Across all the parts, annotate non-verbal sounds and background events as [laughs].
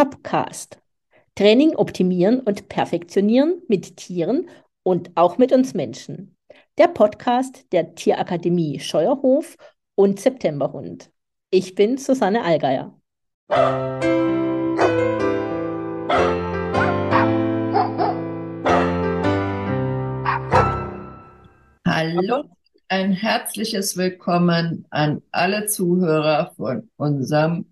Topcast. Training optimieren und perfektionieren mit Tieren und auch mit uns Menschen. Der Podcast der Tierakademie Scheuerhof und Septemberhund. Ich bin Susanne Allgeier. Hallo, ein herzliches Willkommen an alle Zuhörer von unserem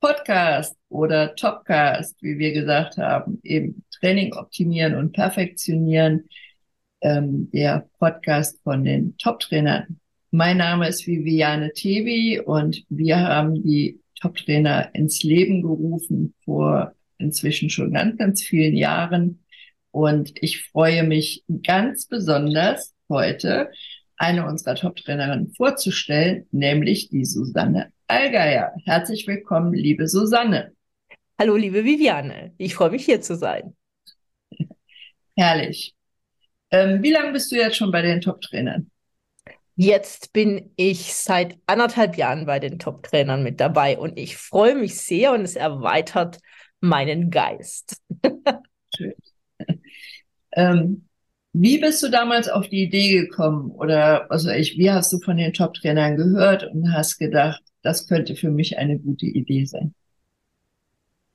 Podcast oder Topcast, wie wir gesagt haben, eben Training optimieren und perfektionieren, ähm, der Podcast von den Top-Trainern. Mein Name ist Viviane Tevi und wir haben die Top-Trainer ins Leben gerufen vor inzwischen schon ganz, ganz vielen Jahren. Und ich freue mich ganz besonders, heute eine unserer Top-Trainerinnen vorzustellen, nämlich die Susanne Allgeier. Herzlich willkommen, liebe Susanne. Hallo, liebe Viviane. Ich freue mich, hier zu sein. Herrlich. Ähm, wie lange bist du jetzt schon bei den Top-Trainern? Jetzt bin ich seit anderthalb Jahren bei den Top-Trainern mit dabei und ich freue mich sehr und es erweitert meinen Geist. Schön. [laughs] ähm, wie bist du damals auf die Idee gekommen? Oder also ich, wie hast du von den Top-Trainern gehört und hast gedacht, das könnte für mich eine gute Idee sein?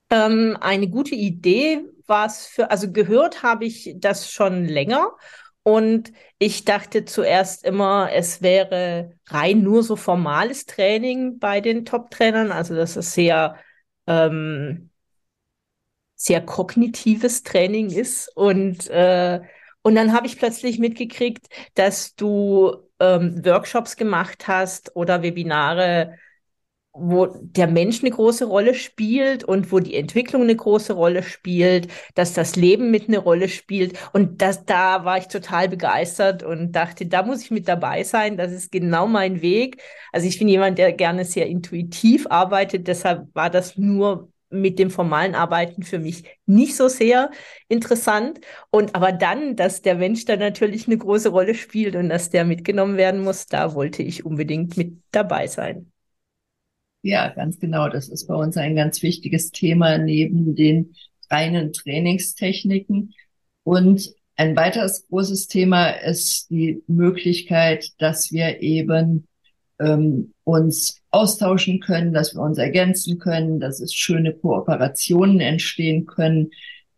Ähm, eine gute Idee war es für, also gehört habe ich das schon länger. Und ich dachte zuerst immer, es wäre rein nur so formales Training bei den Top-Trainern, also dass es sehr ähm, sehr kognitives Training ist. Und äh, und dann habe ich plötzlich mitgekriegt, dass du ähm, Workshops gemacht hast oder Webinare, wo der Mensch eine große Rolle spielt und wo die Entwicklung eine große Rolle spielt, dass das Leben mit eine Rolle spielt. Und das, da war ich total begeistert und dachte, da muss ich mit dabei sein. Das ist genau mein Weg. Also ich bin jemand, der gerne sehr intuitiv arbeitet. Deshalb war das nur mit dem formalen Arbeiten für mich nicht so sehr interessant. Und aber dann, dass der Mensch da natürlich eine große Rolle spielt und dass der mitgenommen werden muss, da wollte ich unbedingt mit dabei sein. Ja, ganz genau. Das ist bei uns ein ganz wichtiges Thema neben den reinen Trainingstechniken. Und ein weiteres großes Thema ist die Möglichkeit, dass wir eben ähm, uns austauschen können, dass wir uns ergänzen können, dass es schöne Kooperationen entstehen können,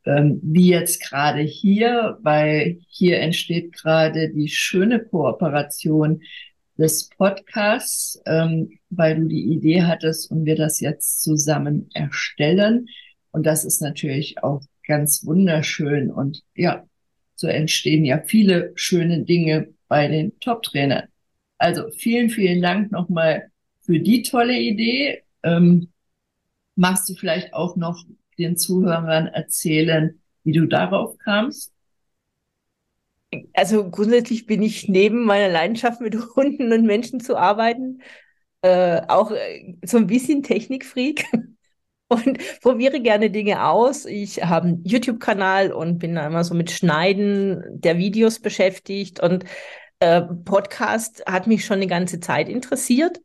ähm, wie jetzt gerade hier, weil hier entsteht gerade die schöne Kooperation des Podcasts, ähm, weil du die Idee hattest und wir das jetzt zusammen erstellen. Und das ist natürlich auch ganz wunderschön. Und ja, so entstehen ja viele schöne Dinge bei den Top-Trainern. Also vielen, vielen Dank nochmal für die tolle Idee. Ähm, magst du vielleicht auch noch den Zuhörern erzählen, wie du darauf kamst? Also grundsätzlich bin ich neben meiner Leidenschaft mit Hunden und Menschen zu arbeiten äh, auch äh, so ein bisschen Technikfreak [laughs] und probiere gerne Dinge aus. Ich habe einen YouTube-Kanal und bin da immer so mit Schneiden der Videos beschäftigt und äh, Podcast hat mich schon eine ganze Zeit interessiert.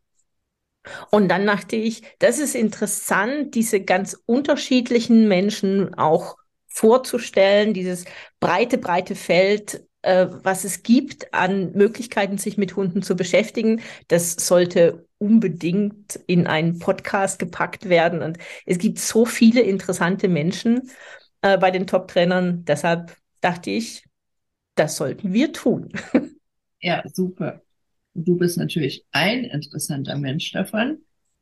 Und dann dachte ich, das ist interessant, diese ganz unterschiedlichen Menschen auch vorzustellen, dieses breite, breite Feld, äh, was es gibt an Möglichkeiten, sich mit Hunden zu beschäftigen. Das sollte unbedingt in einen Podcast gepackt werden. Und es gibt so viele interessante Menschen äh, bei den Top-Trainern. Deshalb dachte ich, das sollten wir tun. [laughs] Ja, super. Du bist natürlich ein interessanter Mensch davon.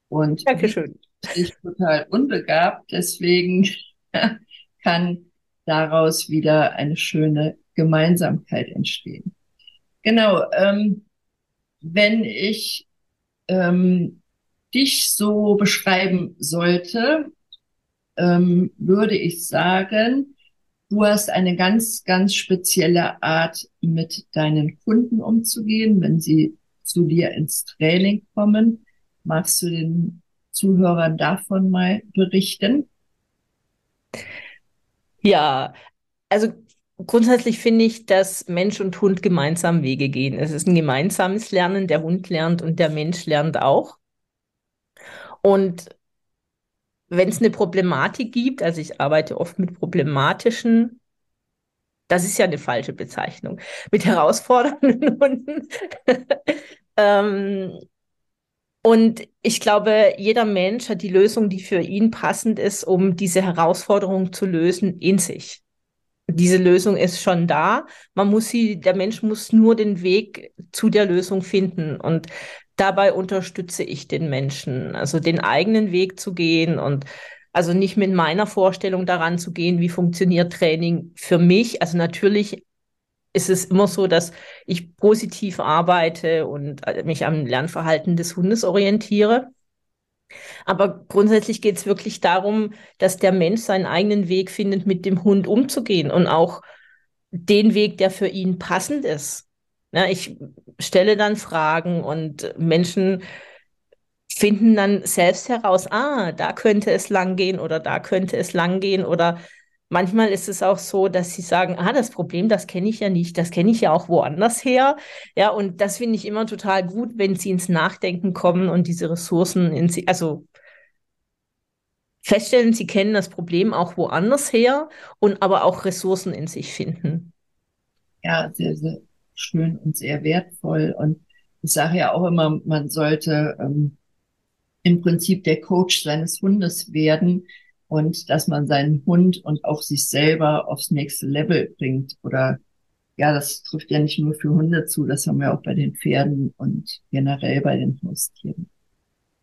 Und Dankeschön. ich total unbegabt, deswegen [laughs] kann daraus wieder eine schöne Gemeinsamkeit entstehen. Genau, ähm, wenn ich ähm, dich so beschreiben sollte, ähm, würde ich sagen, Du hast eine ganz, ganz spezielle Art, mit deinen Kunden umzugehen, wenn sie zu dir ins Training kommen. Magst du den Zuhörern davon mal berichten? Ja, also grundsätzlich finde ich, dass Mensch und Hund gemeinsam Wege gehen. Es ist ein gemeinsames Lernen. Der Hund lernt und der Mensch lernt auch. Und wenn es eine Problematik gibt, also ich arbeite oft mit problematischen, das ist ja eine falsche Bezeichnung, [laughs] mit herausfordernden [laughs] Hunden. ähm, und ich glaube, jeder Mensch hat die Lösung, die für ihn passend ist, um diese Herausforderung zu lösen, in sich. Diese Lösung ist schon da. Man muss sie, der Mensch muss nur den Weg zu der Lösung finden. Und dabei unterstütze ich den Menschen, also den eigenen Weg zu gehen und also nicht mit meiner Vorstellung daran zu gehen, wie funktioniert Training für mich. Also natürlich ist es immer so, dass ich positiv arbeite und äh, mich am Lernverhalten des Hundes orientiere. Aber grundsätzlich geht es wirklich darum, dass der Mensch seinen eigenen Weg findet, mit dem Hund umzugehen und auch den Weg, der für ihn passend ist. Ja, ich stelle dann Fragen und Menschen finden dann selbst heraus, ah, da könnte es lang gehen oder da könnte es lang gehen oder manchmal ist es auch so, dass sie sagen, ah, das Problem, das kenne ich ja nicht, das kenne ich ja auch woanders her. Ja, und das finde ich immer total gut, wenn sie ins Nachdenken kommen und diese Ressourcen in sie, also feststellen, sie kennen das Problem auch woanders her und aber auch Ressourcen in sich finden. Ja, sehr, sehr schön und sehr wertvoll. Und ich sage ja auch immer, man sollte ähm, im Prinzip der Coach seines Hundes werden und dass man seinen Hund und auch sich selber aufs nächste Level bringt. Oder ja, das trifft ja nicht nur für Hunde zu, das haben wir auch bei den Pferden und generell bei den Haustieren.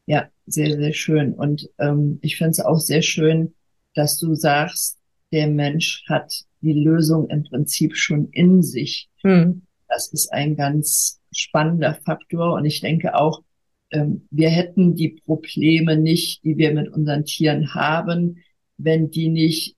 Ja, sehr, sehr schön. Und ähm, ich finde es auch sehr schön, dass du sagst, der Mensch hat die Lösung im Prinzip schon in sich. Hm. Das ist ein ganz spannender Faktor. Und ich denke auch, wir hätten die Probleme nicht, die wir mit unseren Tieren haben, wenn die nicht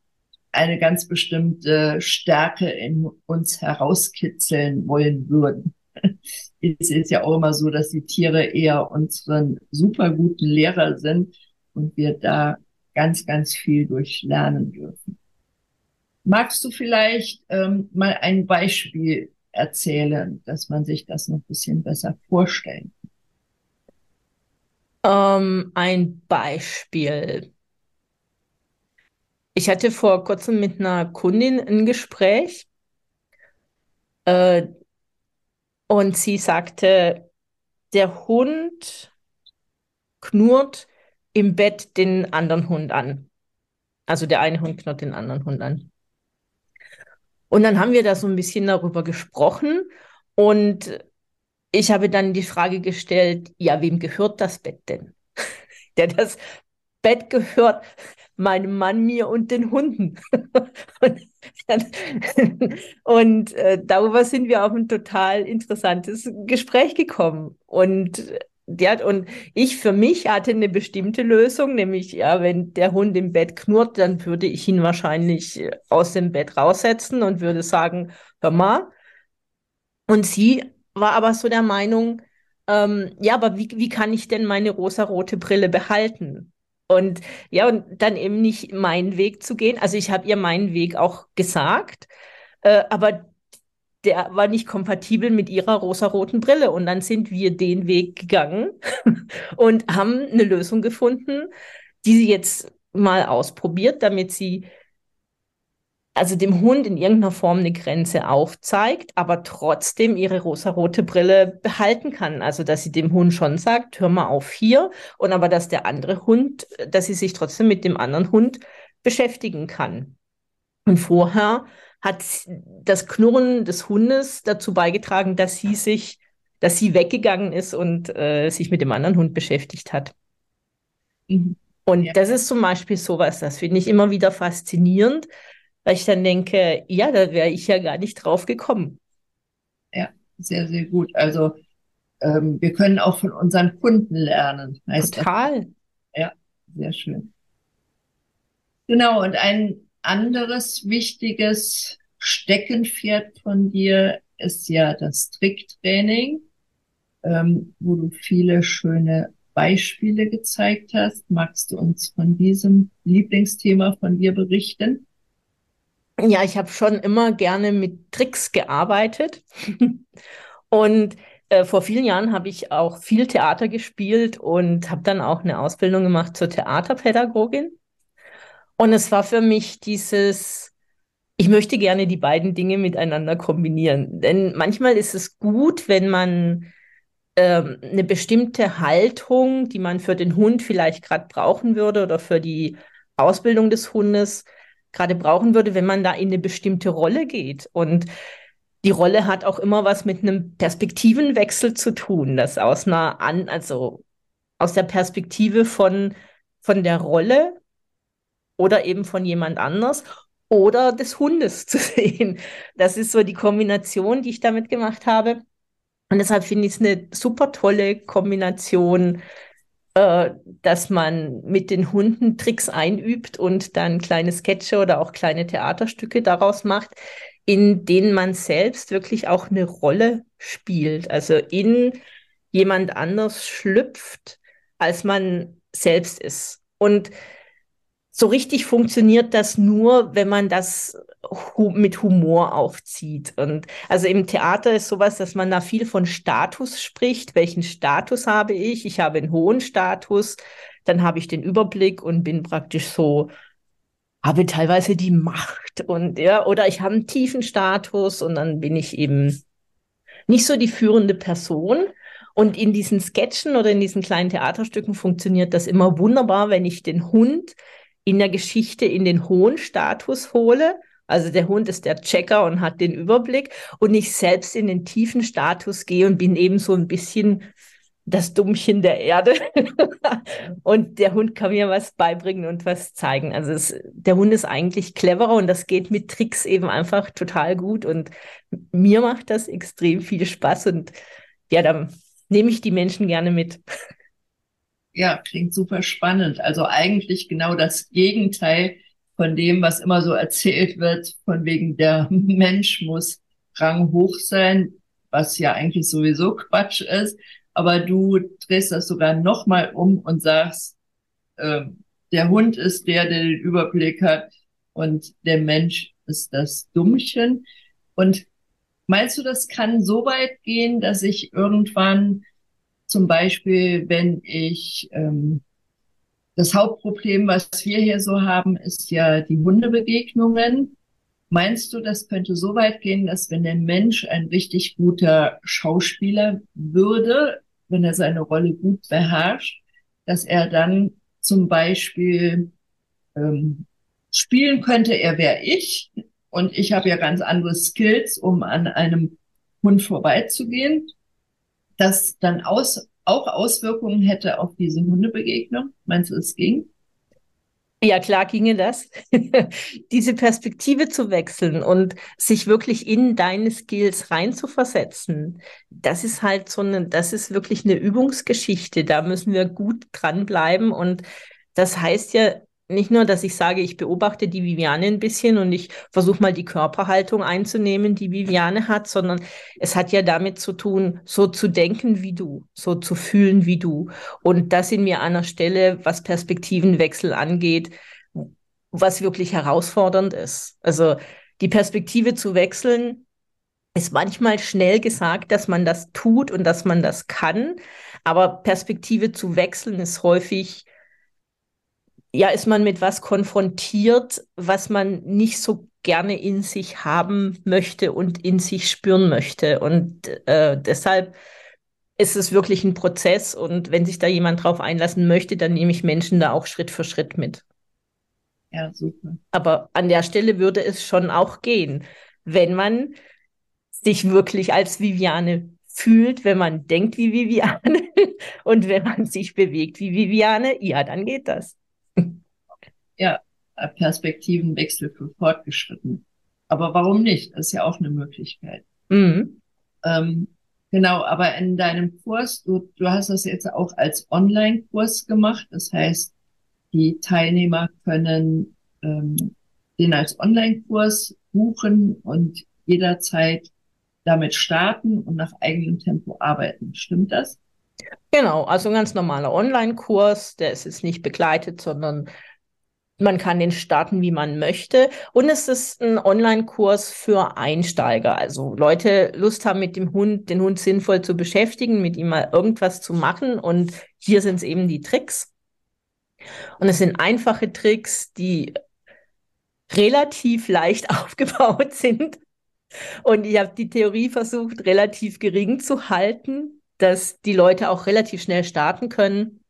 eine ganz bestimmte Stärke in uns herauskitzeln wollen würden. [laughs] Es ist ja auch immer so, dass die Tiere eher unseren super guten Lehrer sind und wir da ganz, ganz viel durchlernen dürfen. Magst du vielleicht ähm, mal ein Beispiel erzählen, dass man sich das noch ein bisschen besser vorstellen ähm, ein Beispiel. Ich hatte vor kurzem mit einer Kundin ein Gespräch äh, und sie sagte, der Hund knurrt im Bett den anderen Hund an. Also der eine Hund knurrt den anderen Hund an. Und dann haben wir da so ein bisschen darüber gesprochen und ich habe dann die Frage gestellt, ja, wem gehört das Bett denn? [laughs] Der das Bett gehört meinem Mann, mir und den Hunden. [laughs] und, [laughs] und äh, darüber sind wir auf ein total interessantes Gespräch gekommen. Und ja, und ich für mich hatte eine bestimmte Lösung, nämlich ja, wenn der Hund im Bett knurrt, dann würde ich ihn wahrscheinlich aus dem Bett raussetzen und würde sagen, hör mal. Und sie war aber so der Meinung, ähm, ja, aber wie, wie kann ich denn meine rosarote Brille behalten? Und ja, und dann eben nicht meinen Weg zu gehen. Also ich habe ihr meinen Weg auch gesagt, äh, aber der war nicht kompatibel mit ihrer rosaroten Brille. Und dann sind wir den Weg gegangen [laughs] und haben eine Lösung gefunden, die sie jetzt mal ausprobiert, damit sie also dem Hund in irgendeiner Form eine Grenze aufzeigt, aber trotzdem ihre rosarote Brille behalten kann. Also dass sie dem Hund schon sagt, hör mal auf hier, und aber dass der andere Hund, dass sie sich trotzdem mit dem anderen Hund beschäftigen kann. Und vorher hat das Knurren des Hundes dazu beigetragen, dass sie sich, dass sie weggegangen ist und äh, sich mit dem anderen Hund beschäftigt hat. Mhm. Und ja. das ist zum Beispiel sowas, das finde ich immer wieder faszinierend, weil ich dann denke, ja, da wäre ich ja gar nicht drauf gekommen. Ja, sehr, sehr gut. Also ähm, wir können auch von unseren Kunden lernen. Total. Das? Ja, sehr schön. Genau, und ein anderes wichtiges Steckenpferd von dir ist ja das Tricktraining, ähm, wo du viele schöne Beispiele gezeigt hast. Magst du uns von diesem Lieblingsthema von dir berichten? Ja, ich habe schon immer gerne mit Tricks gearbeitet. und äh, vor vielen Jahren habe ich auch viel Theater gespielt und habe dann auch eine Ausbildung gemacht zur Theaterpädagogin. Und es war für mich dieses, ich möchte gerne die beiden Dinge miteinander kombinieren. Denn manchmal ist es gut, wenn man ähm, eine bestimmte Haltung, die man für den Hund vielleicht gerade brauchen würde oder für die Ausbildung des Hundes gerade brauchen würde, wenn man da in eine bestimmte Rolle geht. Und die Rolle hat auch immer was mit einem Perspektivenwechsel zu tun, das aus einer an, also aus der Perspektive von, von der Rolle oder eben von jemand anders oder des Hundes [laughs] zu sehen. Das ist so die Kombination, die ich damit gemacht habe. Und deshalb finde ich es eine super tolle Kombination, äh, dass man mit den Hunden Tricks einübt und dann kleine Sketche oder auch kleine Theaterstücke daraus macht, in denen man selbst wirklich auch eine Rolle spielt, also in jemand anders schlüpft, als man selbst ist. Und so richtig funktioniert das nur, wenn man das mit Humor aufzieht. Und also im Theater ist sowas, dass man da viel von Status spricht. Welchen Status habe ich? Ich habe einen hohen Status. Dann habe ich den Überblick und bin praktisch so, habe teilweise die Macht und ja, oder ich habe einen tiefen Status und dann bin ich eben nicht so die führende Person. Und in diesen Sketchen oder in diesen kleinen Theaterstücken funktioniert das immer wunderbar, wenn ich den Hund in der Geschichte in den hohen Status hole. Also der Hund ist der Checker und hat den Überblick und ich selbst in den tiefen Status gehe und bin eben so ein bisschen das Dummchen der Erde. [laughs] und der Hund kann mir was beibringen und was zeigen. Also es, der Hund ist eigentlich cleverer und das geht mit Tricks eben einfach total gut. Und mir macht das extrem viel Spaß und ja, dann nehme ich die Menschen gerne mit. Ja, klingt super spannend. Also eigentlich genau das Gegenteil von dem, was immer so erzählt wird, von wegen der [laughs] Mensch muss ranghoch sein, was ja eigentlich sowieso Quatsch ist. Aber du drehst das sogar nochmal um und sagst, äh, der Hund ist der, der den Überblick hat und der Mensch ist das Dummchen. Und meinst du, das kann so weit gehen, dass ich irgendwann zum Beispiel, wenn ich ähm, das Hauptproblem, was wir hier so haben, ist ja die Hundebegegnungen. Meinst du, das könnte so weit gehen, dass wenn der Mensch ein richtig guter Schauspieler würde, wenn er seine Rolle gut beherrscht, dass er dann zum Beispiel ähm, spielen könnte, er wäre ich und ich habe ja ganz andere Skills, um an einem Hund vorbeizugehen das dann aus, auch Auswirkungen hätte auf diese Hundebegegnung? Meinst du, es ging? Ja, klar ginge das. [laughs] Diese Perspektive zu wechseln und sich wirklich in deine Skills reinzuversetzen, das ist halt so eine, das ist wirklich eine Übungsgeschichte. Da müssen wir gut dranbleiben. Und das heißt ja nicht nur, dass ich sage, ich beobachte die Viviane ein bisschen und ich versuche mal die Körperhaltung einzunehmen, die Viviane hat, sondern es hat ja damit zu tun, so zu denken wie du, so zu fühlen wie du. Und das in mir an einer Stelle, was Perspektivenwechsel angeht, was wirklich herausfordernd ist. Also die Perspektive zu wechseln, ist manchmal schnell gesagt, dass man das tut und dass man das kann, aber Perspektive zu wechseln ist häufig ja, ist man mit was konfrontiert, was man nicht so gerne in sich haben möchte und in sich spüren möchte. Und äh, deshalb ist es wirklich ein Prozess. Und wenn sich da jemand drauf einlassen möchte, dann nehme ich Menschen da auch Schritt für Schritt mit. Ja, super. Aber an der Stelle würde es schon auch gehen, wenn man sich wirklich als Viviane fühlt, wenn man denkt wie Viviane [laughs] und wenn man sich bewegt wie Viviane, ja, dann geht das ja, Perspektivenwechsel für Fortgeschritten. Aber warum nicht? Das ist ja auch eine Möglichkeit. Mhm. Ähm, genau, aber in deinem Kurs, du, du hast das jetzt auch als Online-Kurs gemacht. Das heißt, die Teilnehmer können ähm, den als Online-Kurs buchen und jederzeit damit starten und nach eigenem Tempo arbeiten. Stimmt das? Genau, also ein ganz normaler Online-Kurs, der ist jetzt nicht begleitet, sondern man kann den starten, wie man möchte. Und es ist ein Online-Kurs für Einsteiger. Also Leute Lust haben, mit dem Hund, den Hund sinnvoll zu beschäftigen, mit ihm mal irgendwas zu machen. Und hier sind es eben die Tricks. Und es sind einfache Tricks, die relativ leicht [laughs] aufgebaut sind. Und ich habe die Theorie versucht, relativ gering zu halten, dass die Leute auch relativ schnell starten können.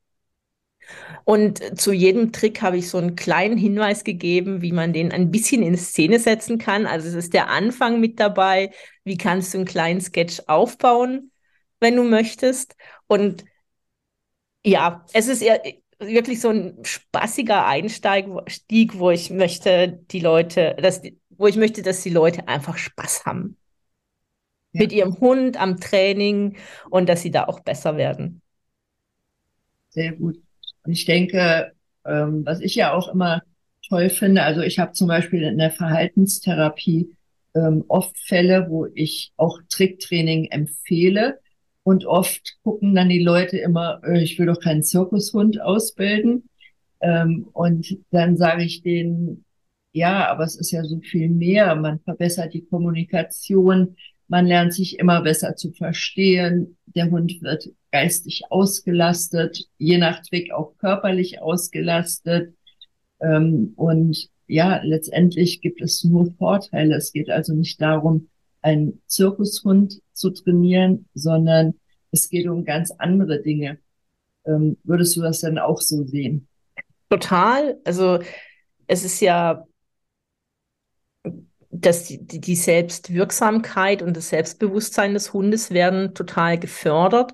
Und zu jedem Trick habe ich so einen kleinen Hinweis gegeben, wie man den ein bisschen in Szene setzen kann. Also es ist der Anfang mit dabei. Wie kannst du einen kleinen Sketch aufbauen, wenn du möchtest? Und ja, es ist eher wirklich so ein spaßiger Einstieg, wo ich möchte, die Leute, dass, wo ich möchte, dass die Leute einfach Spaß haben. Ja. Mit ihrem Hund am Training und dass sie da auch besser werden. Sehr gut. Und ich denke, ähm, was ich ja auch immer toll finde, also ich habe zum Beispiel in der Verhaltenstherapie ähm, oft Fälle, wo ich auch Tricktraining empfehle. Und oft gucken dann die Leute immer, äh, ich will doch keinen Zirkushund ausbilden. Ähm, und dann sage ich denen, ja, aber es ist ja so viel mehr. Man verbessert die Kommunikation, man lernt sich immer besser zu verstehen. Der Hund wird geistig ausgelastet, je nach Trick auch körperlich ausgelastet. Ähm, und ja, letztendlich gibt es nur Vorteile. Es geht also nicht darum, einen Zirkushund zu trainieren, sondern es geht um ganz andere Dinge. Ähm, würdest du das denn auch so sehen? Total. Also es ist ja dass die, die Selbstwirksamkeit und das Selbstbewusstsein des Hundes werden total gefördert.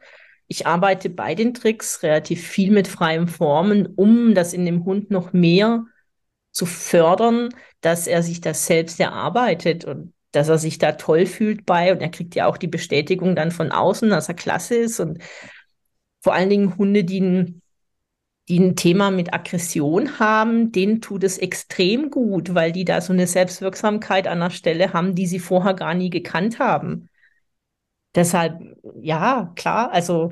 Ich arbeite bei den Tricks relativ viel mit freien Formen, um das in dem Hund noch mehr zu fördern, dass er sich das selbst erarbeitet und dass er sich da toll fühlt bei. Und er kriegt ja auch die Bestätigung dann von außen, dass er klasse ist. Und vor allen Dingen Hunde, die ein die ein Thema mit Aggression haben, denen tut es extrem gut, weil die da so eine Selbstwirksamkeit an der Stelle haben, die sie vorher gar nie gekannt haben. Deshalb, ja, klar, also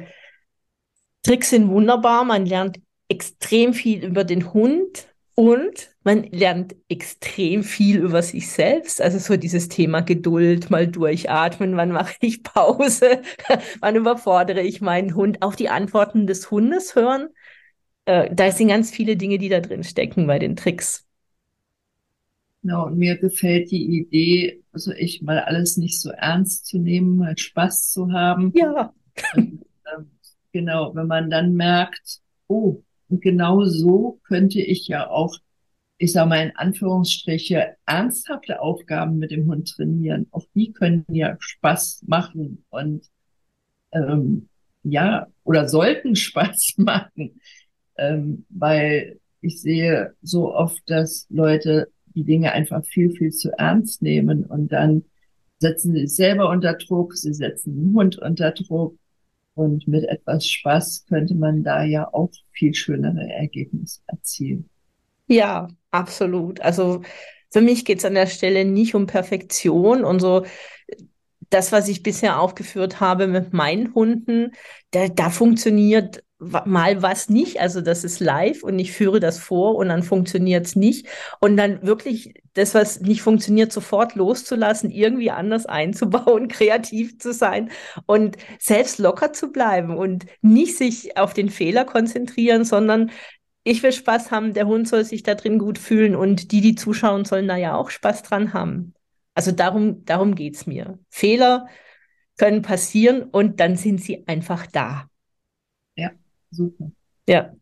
Tricks sind wunderbar, man lernt extrem viel über den Hund und man lernt extrem viel über sich selbst. Also so dieses Thema Geduld, mal durchatmen, wann mache ich Pause, [laughs] wann überfordere ich meinen Hund, auch die Antworten des Hundes hören äh, da sind ganz viele Dinge, die da drin stecken bei den Tricks. Genau, und mir gefällt die Idee, also ich mal alles nicht so ernst zu nehmen, mal Spaß zu haben. Ja. Und, äh, genau, wenn man dann merkt, oh, und genau so könnte ich ja auch, ich sage mal in Anführungsstriche, ernsthafte Aufgaben mit dem Hund trainieren. Auch die können ja Spaß machen und ähm, ja, oder sollten [laughs] Spaß machen ähm, weil ich sehe so oft, dass Leute die Dinge einfach viel, viel zu ernst nehmen und dann setzen sie sich selber unter Druck, sie setzen den Hund unter Druck und mit etwas Spaß könnte man da ja auch viel schönere Ergebnisse erzielen. Ja, absolut. Also für mich geht es an der Stelle nicht um Perfektion und so das, was ich bisher aufgeführt habe mit meinen Hunden, da, da funktioniert mal was nicht, also das ist live und ich führe das vor und dann funktioniert es nicht und dann wirklich das, was nicht funktioniert, sofort loszulassen, irgendwie anders einzubauen, [laughs] kreativ zu sein und selbst locker zu bleiben und nicht sich auf den Fehler konzentrieren, sondern ich will Spaß haben, der Hund soll sich da drin gut fühlen und die, die zuschauen, sollen da ja auch Spaß dran haben. Also darum, darum geht's mir. Fehler können passieren und dann sind sie einfach da. Super. Ja.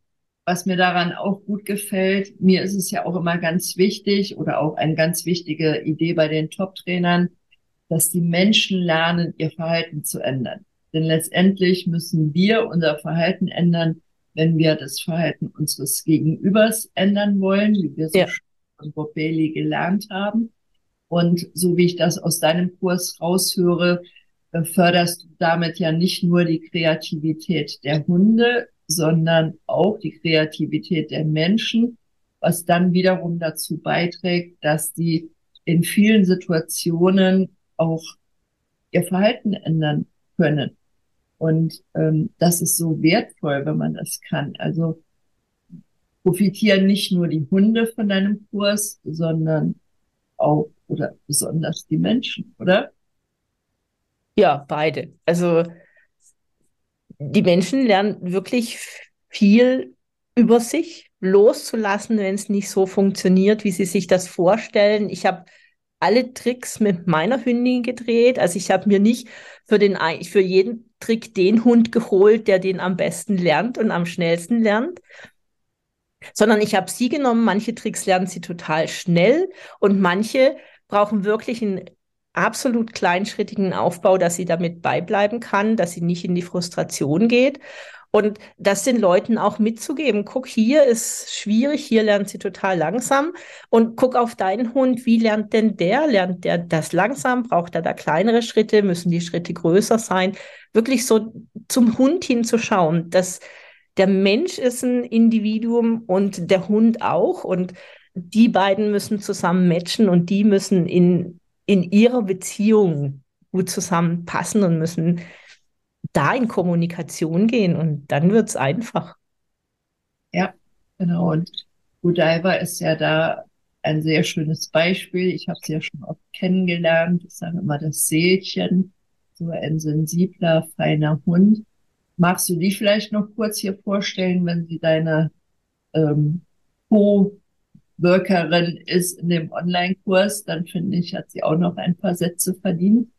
Was mir daran auch gut gefällt, mir ist es ja auch immer ganz wichtig oder auch eine ganz wichtige Idee bei den Top-Trainern, dass die Menschen lernen, ihr Verhalten zu ändern. Denn letztendlich müssen wir unser Verhalten ändern, wenn wir das Verhalten unseres Gegenübers ändern wollen, wie wir es ja. von Bob Bailey gelernt haben. Und so wie ich das aus deinem Kurs raushöre, äh, förderst du damit ja nicht nur die Kreativität der Hunde, sondern auch die Kreativität der Menschen, was dann wiederum dazu beiträgt, dass die in vielen Situationen auch ihr Verhalten ändern können. Und ähm, das ist so wertvoll, wenn man das kann. Also profitieren nicht nur die Hunde von deinem Kurs, sondern auch oder besonders die Menschen, oder? Ja, beide. Also die Menschen lernen wirklich viel über sich loszulassen, wenn es nicht so funktioniert, wie sie sich das vorstellen. Ich habe alle Tricks mit meiner Hündin gedreht. Also ich habe mir nicht für, den, für jeden Trick den Hund geholt, der den am besten lernt und am schnellsten lernt, sondern ich habe sie genommen. Manche Tricks lernen sie total schnell und manche brauchen wirklich einen absolut kleinschrittigen Aufbau, dass sie damit beibleiben kann, dass sie nicht in die Frustration geht. Und das den Leuten auch mitzugeben. Guck, hier ist schwierig, hier lernt sie total langsam. Und guck auf deinen Hund, wie lernt denn der? Lernt der das langsam? Braucht er da kleinere Schritte? Müssen die Schritte größer sein? Wirklich so zum Hund hinzuschauen, dass der Mensch ist ein Individuum und der Hund auch. Und die beiden müssen zusammen matchen und die müssen in, in ihrer Beziehung gut zusammenpassen und müssen da in Kommunikation gehen und dann wird es einfach. Ja, genau. Und Godiva ist ja da ein sehr schönes Beispiel. Ich habe sie ja schon oft kennengelernt. Ich sage immer das Seelchen, so ein sensibler, feiner Hund. Magst du die vielleicht noch kurz hier vorstellen, wenn sie deine ähm, Co-Workerin ist in dem Online-Kurs? Dann finde ich, hat sie auch noch ein paar Sätze verdient.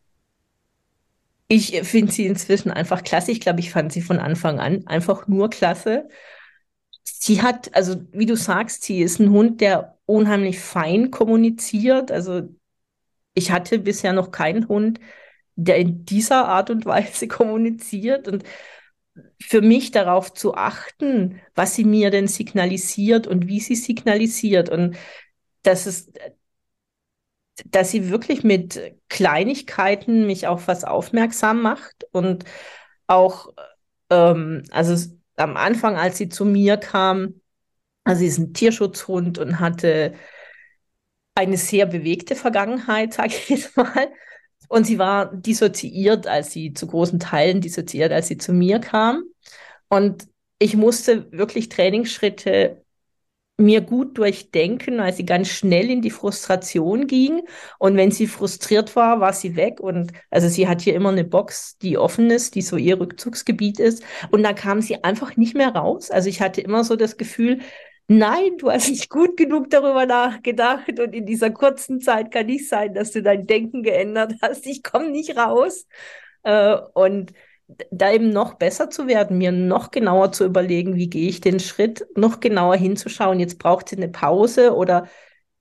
Ich finde sie inzwischen einfach klasse. Ich glaube, ich fand sie von Anfang an einfach nur klasse. Sie hat, also wie du sagst, sie ist ein Hund, der unheimlich fein kommuniziert. Also ich hatte bisher noch keinen Hund, der in dieser Art und Weise [laughs] kommuniziert. Und für mich darauf zu achten, was sie mir denn signalisiert und wie sie signalisiert. Und das ist dass sie wirklich mit Kleinigkeiten mich auf was aufmerksam macht und auch, ähm, also am Anfang, als sie zu mir kam, also sie ist ein Tierschutzhund und hatte eine sehr bewegte Vergangenheit, [laughs] sage ich jetzt mal. Und sie war dissoziiert, als sie zu großen Teilen dissoziiert, als sie zu mir kam. Und ich musste wirklich Trainingsschritte mir gut durchdenken, weil sie ganz schnell in die Frustration ging. Und wenn sie frustriert war, war sie weg. Und also sie hat hier immer eine Box, die offen ist, die so ihr Rückzugsgebiet ist. Und da kam sie einfach nicht mehr raus. Also ich hatte immer so das Gefühl, nein, du hast nicht gut genug darüber nachgedacht. Und in dieser kurzen Zeit kann nicht sein, dass du dein Denken geändert hast. Ich komme nicht raus. Äh, und da eben noch besser zu werden, mir noch genauer zu überlegen, wie gehe ich den Schritt, noch genauer hinzuschauen, jetzt braucht sie eine Pause oder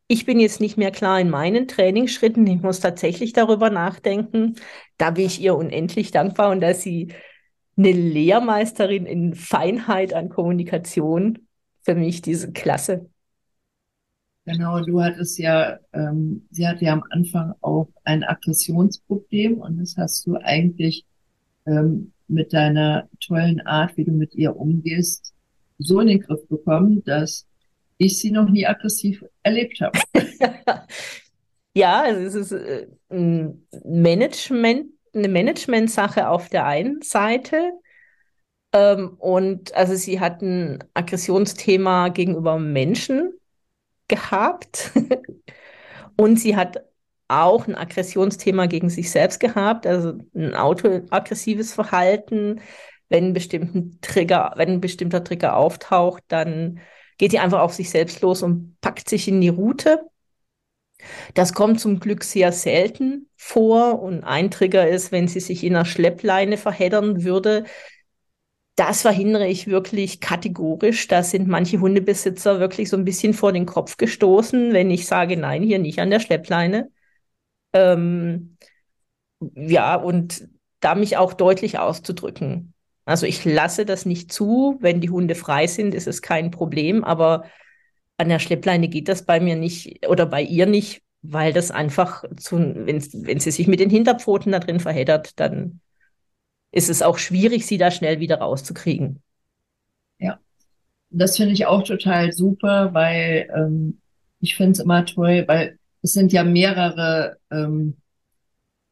ich bin jetzt nicht mehr klar in meinen Trainingsschritten, ich muss tatsächlich darüber nachdenken. Da bin ich ihr unendlich dankbar und dass sie eine Lehrmeisterin in Feinheit an Kommunikation für mich diese Klasse. Genau, du hattest ja, ähm, sie hatte ja am Anfang auch ein Aggressionsproblem und das hast du eigentlich ähm, mit deiner tollen Art, wie du mit ihr umgehst, so in den Griff bekommen, dass ich sie noch nie aggressiv erlebt habe. [laughs] ja, also es ist äh, ein Management, eine Management-Sache auf der einen Seite. Ähm, und also sie hat ein Aggressionsthema gegenüber Menschen gehabt. [laughs] und sie hat auch ein Aggressionsthema gegen sich selbst gehabt, also ein autoaggressives Verhalten. Wenn bestimmten Trigger, wenn ein bestimmter Trigger auftaucht, dann geht sie einfach auf sich selbst los und packt sich in die Route. Das kommt zum Glück sehr selten vor und ein Trigger ist, wenn sie sich in einer Schleppleine verheddern würde. Das verhindere ich wirklich kategorisch. Da sind manche Hundebesitzer wirklich so ein bisschen vor den Kopf gestoßen, wenn ich sage, nein, hier nicht an der Schleppleine. Ähm, ja, und da mich auch deutlich auszudrücken. Also ich lasse das nicht zu. Wenn die Hunde frei sind, ist es kein Problem. Aber an der Schleppleine geht das bei mir nicht oder bei ihr nicht, weil das einfach zu, wenn, wenn sie sich mit den Hinterpfoten da drin verheddert, dann ist es auch schwierig, sie da schnell wieder rauszukriegen. Ja, das finde ich auch total super, weil ähm, ich finde es immer toll, weil es sind ja mehrere ähm,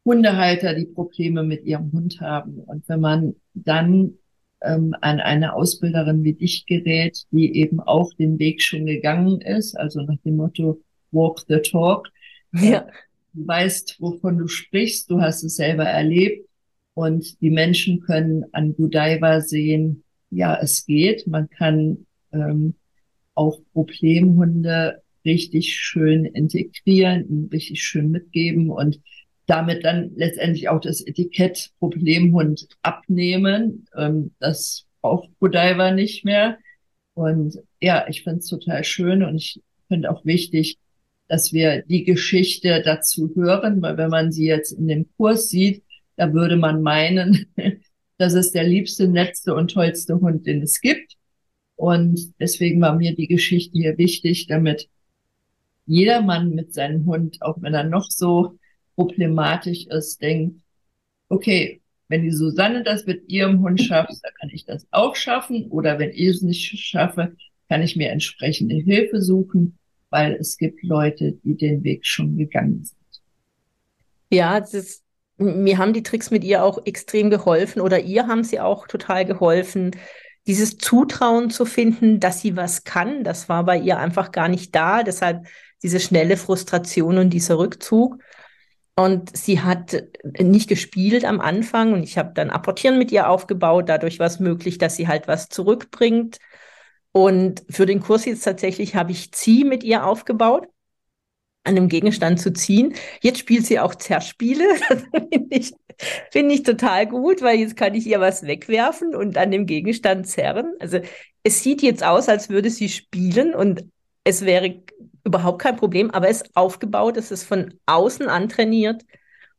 Hundehalter, die Probleme mit ihrem Hund haben. Und wenn man dann ähm, an eine Ausbilderin wie dich gerät, die eben auch den Weg schon gegangen ist, also nach dem Motto Walk the Talk, ja. du weißt, wovon du sprichst, du hast es selber erlebt und die Menschen können an Godiva sehen, ja, es geht, man kann ähm, auch Problemhunde richtig schön integrieren, richtig schön mitgeben und damit dann letztendlich auch das Etikett Problemhund abnehmen. Ähm, das braucht Godiva nicht mehr. Und ja, ich finde es total schön und ich finde auch wichtig, dass wir die Geschichte dazu hören, weil wenn man sie jetzt in dem Kurs sieht, da würde man meinen, [laughs] das ist der liebste, netzte und tollste Hund, den es gibt. Und deswegen war mir die Geschichte hier wichtig, damit jedermann mit seinem Hund, auch wenn er noch so problematisch ist, denkt, okay, wenn die Susanne das mit ihrem Hund schafft, dann kann ich das auch schaffen. Oder wenn ich es nicht schaffe, kann ich mir entsprechende Hilfe suchen, weil es gibt Leute, die den Weg schon gegangen sind. Ja, das ist, mir haben die Tricks mit ihr auch extrem geholfen oder ihr haben sie auch total geholfen. Dieses Zutrauen zu finden, dass sie was kann, das war bei ihr einfach gar nicht da. Deshalb diese schnelle Frustration und dieser Rückzug. Und sie hat nicht gespielt am Anfang und ich habe dann Apportieren mit ihr aufgebaut. Dadurch war es möglich, dass sie halt was zurückbringt. Und für den Kurs jetzt tatsächlich habe ich Zieh mit ihr aufgebaut, an einem Gegenstand zu ziehen. Jetzt spielt sie auch Zerspiele. [laughs] Finde ich, find ich total gut, weil jetzt kann ich ihr was wegwerfen und an dem Gegenstand zerren. Also es sieht jetzt aus, als würde sie spielen und es wäre überhaupt kein Problem, aber es ist aufgebaut, es ist von außen antrainiert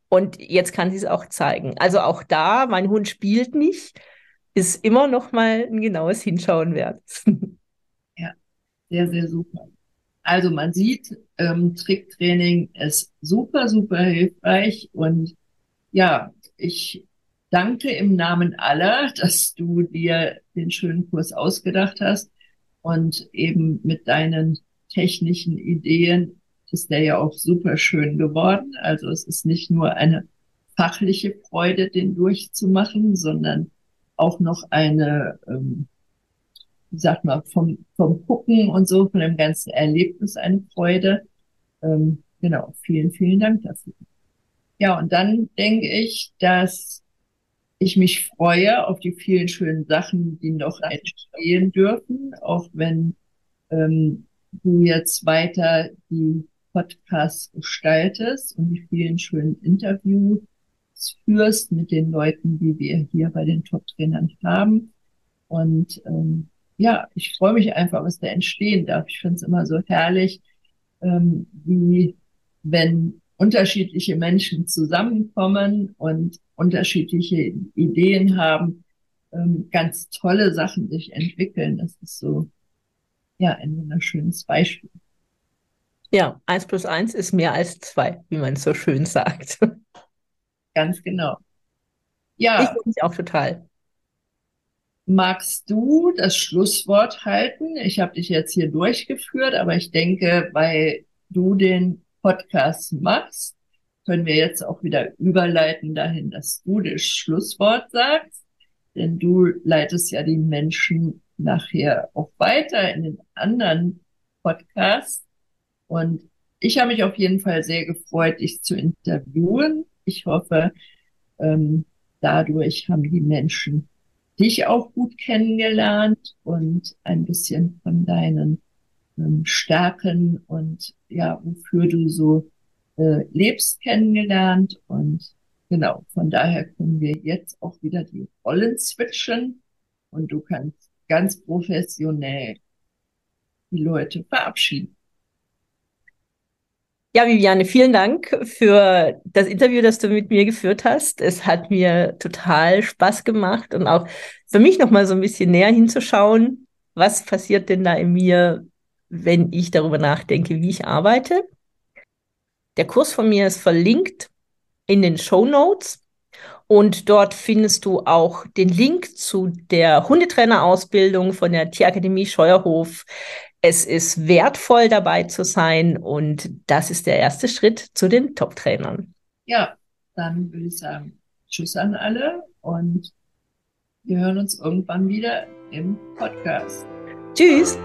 und jetzt kann sie es auch zeigen. Also auch da, mein Hund spielt nicht, ist immer noch mal ein genaues Hinschauen wert. [laughs] ja, sehr, sehr super. Also man sieht, ähm, Tricktraining ist super, super hilfreich und ja, ich danke im Namen aller, [laughs] dass du dir den schönen Kurs ausgedacht hast und eben mit deinen technischen Ideen ist der ja auch super schön geworden. Also es ist nicht nur eine fachliche Freude, den durchzumachen, sondern auch noch eine, ähm, wie sagt man, vom, vom Gucken und so, von dem ganzen Erlebnis eine Freude. Ähm, genau, vielen, vielen Dank dafür. Ja, und dann denke ich, dass ich mich freue auf die vielen schönen Sachen, die noch entstehen dürfen, auch wenn ähm, du jetzt weiter die Podcasts gestaltest und die vielen schönen Interviews führst mit den Leuten, die wir hier bei den Top-Trainern haben. Und ähm, ja, ich freue mich einfach, was da entstehen darf. Ich finde es immer so herrlich, ähm, wie wenn unterschiedliche Menschen zusammenkommen und unterschiedliche Ideen haben, ähm, ganz tolle Sachen sich entwickeln. Das ist so ja, ein wunderschönes Beispiel. Ja, eins plus eins ist mehr als zwei, wie man so schön sagt. Ganz genau. Ja. Ich freue mich auch total. Magst du das Schlusswort halten? Ich habe dich jetzt hier durchgeführt, aber ich denke, weil du den Podcast machst, können wir jetzt auch wieder überleiten dahin, dass du das Schlusswort sagst. Denn du leitest ja die Menschen nachher auch weiter in den anderen Podcasts. Und ich habe mich auf jeden Fall sehr gefreut, dich zu interviewen. Ich hoffe, ähm, dadurch haben die Menschen dich auch gut kennengelernt und ein bisschen von deinen ähm, Stärken und ja, wofür du so äh, lebst kennengelernt. Und genau, von daher können wir jetzt auch wieder die Rollen switchen und du kannst ganz professionell die Leute verabschieden. Ja, Viviane, vielen Dank für das Interview, das du mit mir geführt hast. Es hat mir total Spaß gemacht und auch für mich noch mal so ein bisschen näher hinzuschauen, was passiert denn da in mir, wenn ich darüber nachdenke, wie ich arbeite. Der Kurs von mir ist verlinkt in den Show Notes. Und dort findest du auch den Link zu der Hundetrainerausbildung von der Tierakademie Scheuerhof. Es ist wertvoll dabei zu sein und das ist der erste Schritt zu den Top-Trainern. Ja, dann würde ich sagen, Tschüss an alle und wir hören uns irgendwann wieder im Podcast. Tschüss.